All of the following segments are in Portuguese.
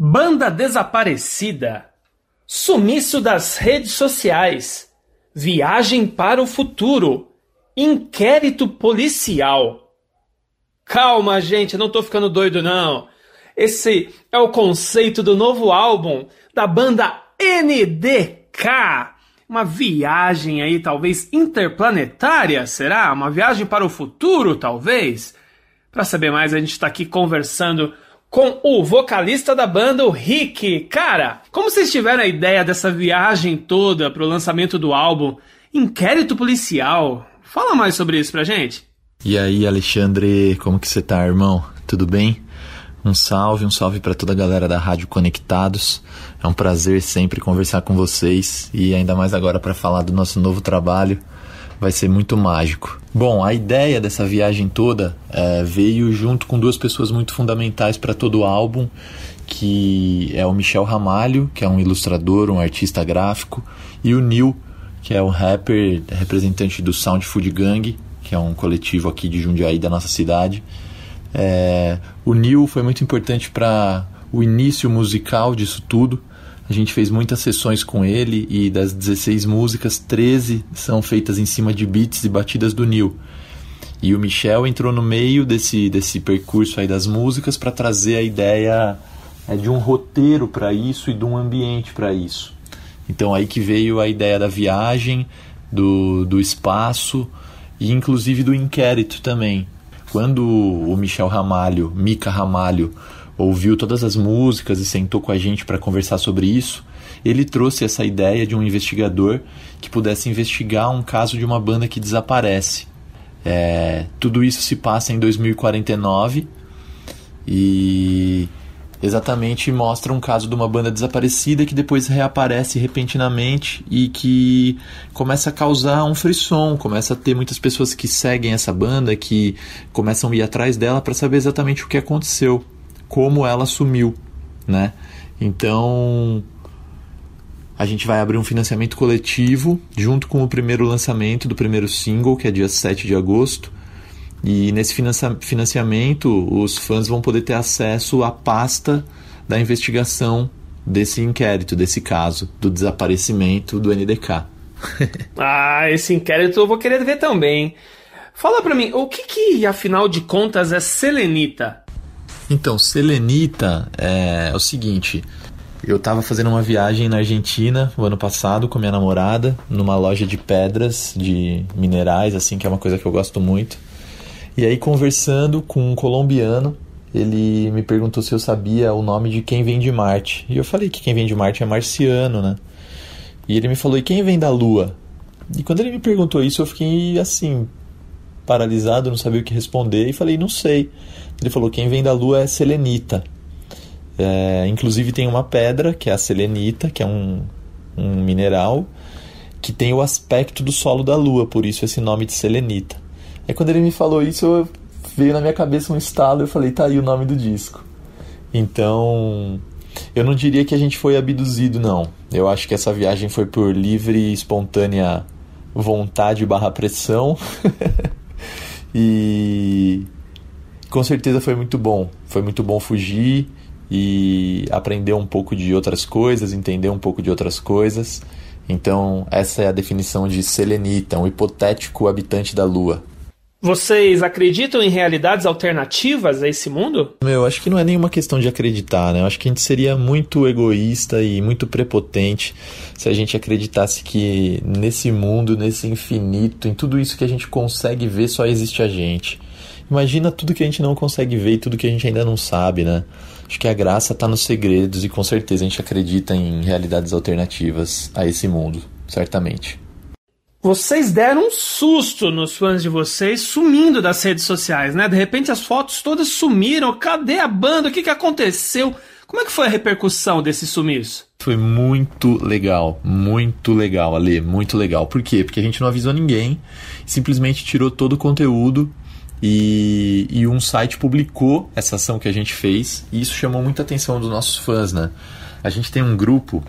Banda desaparecida. Sumiço das redes sociais. Viagem para o futuro. Inquérito policial. Calma, gente, não tô ficando doido não. Esse é o conceito do novo álbum da banda NDK. Uma viagem aí, talvez interplanetária, será? Uma viagem para o futuro, talvez? Para saber mais, a gente está aqui conversando com o vocalista da banda, o Rick. Cara, como vocês tiveram a ideia dessa viagem toda para o lançamento do álbum Inquérito Policial? Fala mais sobre isso pra gente. E aí, Alexandre, como que você tá, irmão? Tudo bem? Um salve, um salve para toda a galera da Rádio Conectados. É um prazer sempre conversar com vocês e ainda mais agora para falar do nosso novo trabalho. Vai ser muito mágico. Bom, a ideia dessa viagem toda é, veio junto com duas pessoas muito fundamentais para todo o álbum, que é o Michel Ramalho, que é um ilustrador, um artista gráfico, e o Neil, que é um rapper representante do Sound Food Gang, que é um coletivo aqui de Jundiaí da nossa cidade. É, o Neil foi muito importante para o início musical disso tudo. A gente fez muitas sessões com ele e das 16 músicas, 13 são feitas em cima de beats e batidas do Neil. E o Michel entrou no meio desse, desse percurso aí das músicas para trazer a ideia é, de um roteiro para isso e de um ambiente para isso. Então aí que veio a ideia da viagem, do, do espaço e inclusive do inquérito também. Quando o Michel Ramalho, Mica Ramalho, ouviu todas as músicas e sentou com a gente para conversar sobre isso, ele trouxe essa ideia de um investigador que pudesse investigar um caso de uma banda que desaparece. É, tudo isso se passa em 2049 e exatamente mostra um caso de uma banda desaparecida que depois reaparece repentinamente e que começa a causar um frisson, começa a ter muitas pessoas que seguem essa banda, que começam a ir atrás dela para saber exatamente o que aconteceu como ela sumiu, né? Então, a gente vai abrir um financiamento coletivo junto com o primeiro lançamento do primeiro single, que é dia 7 de agosto. E nesse financiamento, os fãs vão poder ter acesso à pasta da investigação desse inquérito, desse caso, do desaparecimento do NDK. ah, esse inquérito eu vou querer ver também. Fala pra mim, o que que, afinal de contas, é selenita? Então, selenita é, é o seguinte. Eu estava fazendo uma viagem na Argentina o ano passado com minha namorada, numa loja de pedras, de minerais, assim, que é uma coisa que eu gosto muito. E aí, conversando com um colombiano, ele me perguntou se eu sabia o nome de quem vem de Marte. E eu falei que quem vem de Marte é marciano, né? E ele me falou: e quem vem da Lua? E quando ele me perguntou isso, eu fiquei assim, paralisado, não sabia o que responder e falei: não sei. Ele falou: quem vem da Lua é selenita. É, inclusive tem uma pedra, que é a selenita, que é um, um mineral, que tem o aspecto do solo da Lua, por isso esse nome de selenita. Aí quando ele me falou isso, veio na minha cabeça um estalo eu falei: tá aí o nome do disco. Então, eu não diria que a gente foi abduzido, não. Eu acho que essa viagem foi por livre e espontânea vontade barra pressão. e com certeza foi muito bom. Foi muito bom fugir e aprender um pouco de outras coisas, entender um pouco de outras coisas. Então, essa é a definição de selenita, um hipotético habitante da Lua. Vocês acreditam em realidades alternativas a esse mundo? Meu, acho que não é nenhuma questão de acreditar, né? Eu acho que a gente seria muito egoísta e muito prepotente se a gente acreditasse que nesse mundo, nesse infinito, em tudo isso que a gente consegue ver, só existe a gente. Imagina tudo que a gente não consegue ver e tudo que a gente ainda não sabe, né? Acho que a graça está nos segredos e com certeza a gente acredita em realidades alternativas a esse mundo, certamente. Vocês deram um susto nos fãs de vocês sumindo das redes sociais, né? De repente as fotos todas sumiram. Cadê a banda? O que, que aconteceu? Como é que foi a repercussão desse sumiço? Foi muito legal, muito legal, Ale, muito legal. Por quê? Porque a gente não avisou ninguém, simplesmente tirou todo o conteúdo e, e, um site publicou essa ação que a gente fez e isso chamou muita atenção dos nossos fãs, né? A gente tem um grupo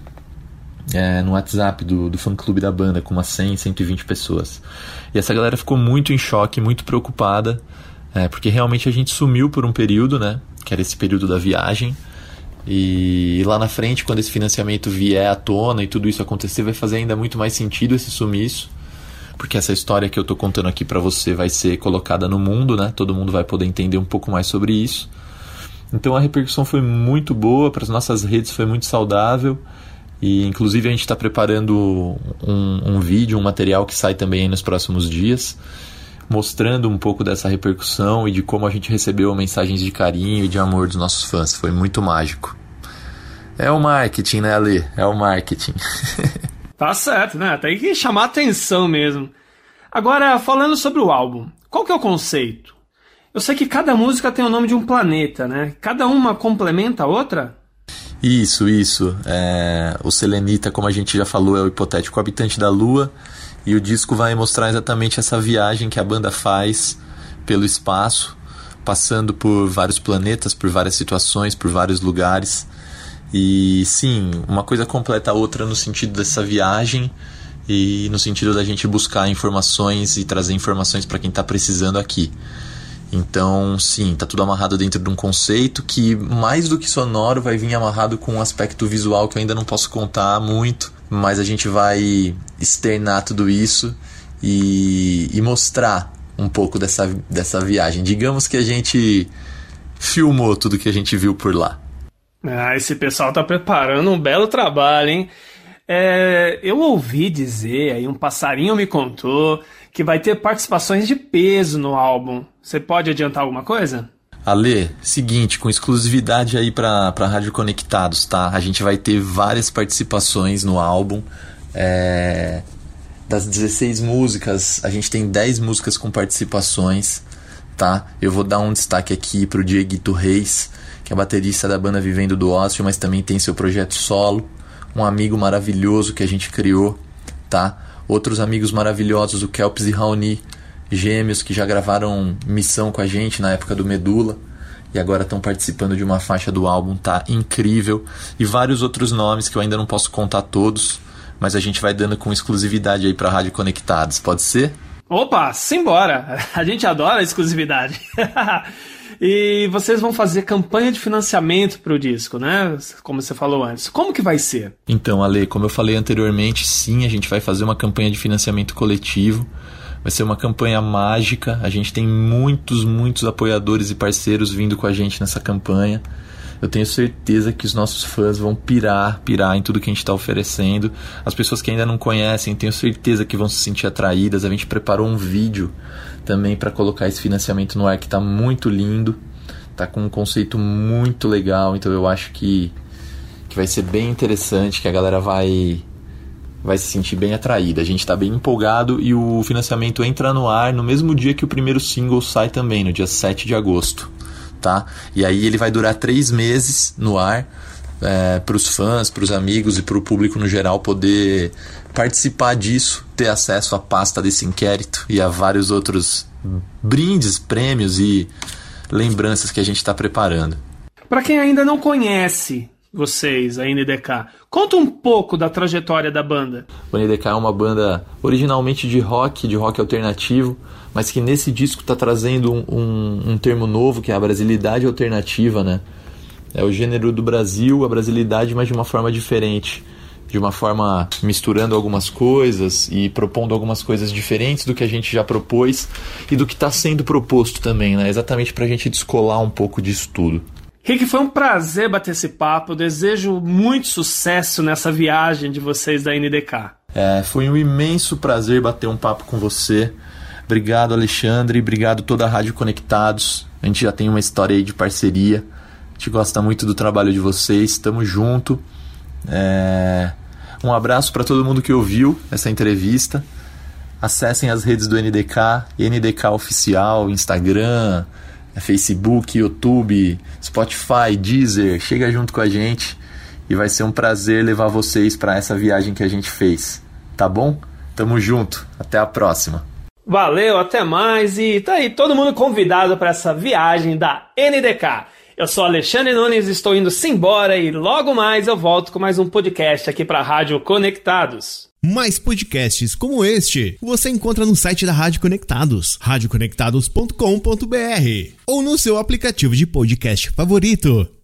é, no WhatsApp do, do fã-clube da banda com umas 100, 120 pessoas. E essa galera ficou muito em choque, muito preocupada, é, porque realmente a gente sumiu por um período, né? Que era esse período da viagem. E lá na frente, quando esse financiamento vier à tona e tudo isso acontecer, vai fazer ainda muito mais sentido esse sumiço. Porque essa história que eu tô contando aqui para você vai ser colocada no mundo, né? Todo mundo vai poder entender um pouco mais sobre isso. Então a repercussão foi muito boa, para as nossas redes foi muito saudável. E inclusive a gente está preparando um, um, vídeo, um material que sai também nos próximos dias, mostrando um pouco dessa repercussão e de como a gente recebeu mensagens de carinho e de amor dos nossos fãs. Foi muito mágico. É o marketing, né, Ale? É o marketing. tá certo, né? Tem que chamar atenção mesmo. Agora, falando sobre o álbum, qual que é o conceito? Eu sei que cada música tem o nome de um planeta, né? Cada uma complementa a outra? Isso, isso. É, o Selenita, como a gente já falou, é o hipotético habitante da Lua. E o disco vai mostrar exatamente essa viagem que a banda faz pelo espaço, passando por vários planetas, por várias situações, por vários lugares. E sim, uma coisa completa a outra no sentido dessa viagem e no sentido da gente buscar informações e trazer informações para quem está precisando aqui. Então, sim, tá tudo amarrado dentro de um conceito que, mais do que sonoro, vai vir amarrado com um aspecto visual que eu ainda não posso contar muito, mas a gente vai externar tudo isso e, e mostrar um pouco dessa, dessa viagem. Digamos que a gente filmou tudo que a gente viu por lá. Ah, esse pessoal tá preparando um belo trabalho, hein? É, eu ouvi dizer, aí um passarinho me contou, que vai ter participações de peso no álbum. Você pode adiantar alguma coisa? Ale, seguinte, com exclusividade aí para pra Rádio Conectados, tá? A gente vai ter várias participações no álbum. É... Das 16 músicas, a gente tem 10 músicas com participações, tá? Eu vou dar um destaque aqui pro Dieguito Reis, que é baterista da banda Vivendo do Ócio, mas também tem seu projeto solo um amigo maravilhoso que a gente criou, tá? Outros amigos maravilhosos, o Kelps e Raoni, gêmeos que já gravaram missão com a gente na época do Medula e agora estão participando de uma faixa do álbum, tá incrível. E vários outros nomes que eu ainda não posso contar todos, mas a gente vai dando com exclusividade aí pra Rádio Conectados, pode ser? Opa, simbora! A gente adora a exclusividade. E vocês vão fazer campanha de financiamento para o disco, né? Como você falou antes. Como que vai ser? Então, Ale, como eu falei anteriormente, sim, a gente vai fazer uma campanha de financiamento coletivo. Vai ser uma campanha mágica. A gente tem muitos, muitos apoiadores e parceiros vindo com a gente nessa campanha. Eu tenho certeza que os nossos fãs vão pirar, pirar em tudo que a gente está oferecendo. As pessoas que ainda não conhecem, tenho certeza que vão se sentir atraídas. A gente preparou um vídeo também para colocar esse financiamento no ar que está muito lindo, está com um conceito muito legal, então eu acho que, que vai ser bem interessante, que a galera vai vai se sentir bem atraída. A gente está bem empolgado e o financiamento entra no ar no mesmo dia que o primeiro single sai também, no dia 7 de agosto. Tá? E aí ele vai durar três meses no ar é, para os fãs, para os amigos e para o público no geral poder participar disso, ter acesso à pasta desse inquérito e a vários outros brindes, prêmios e lembranças que a gente está preparando. Para quem ainda não conhece vocês, a NDK, conta um pouco da trajetória da banda. O NDK é uma banda originalmente de rock, de rock alternativo, mas que nesse disco está trazendo um, um, um termo novo que é a brasilidade alternativa, né? É o gênero do Brasil, a brasilidade, mas de uma forma diferente. De uma forma misturando algumas coisas e propondo algumas coisas diferentes do que a gente já propôs e do que está sendo proposto também, né? Exatamente para a gente descolar um pouco disso tudo. Rick, foi um prazer bater esse papo. Eu desejo muito sucesso nessa viagem de vocês da NDK. É, foi um imenso prazer bater um papo com você. Obrigado, Alexandre. Obrigado toda a Rádio Conectados. A gente já tem uma história aí de parceria. A gente gosta muito do trabalho de vocês, estamos junto. É... Um abraço para todo mundo que ouviu essa entrevista. Acessem as redes do NDK, NDK Oficial, Instagram, Facebook, YouTube, Spotify, Deezer. Chega junto com a gente e vai ser um prazer levar vocês para essa viagem que a gente fez. Tá bom? Tamo junto. Até a próxima. Valeu, até mais e tá aí todo mundo convidado para essa viagem da NDK. Eu sou Alexandre Nunes, estou indo embora e logo mais eu volto com mais um podcast aqui para Rádio Conectados. Mais podcasts como este você encontra no site da Rádio Conectados, radioconectados.com.br ou no seu aplicativo de podcast favorito.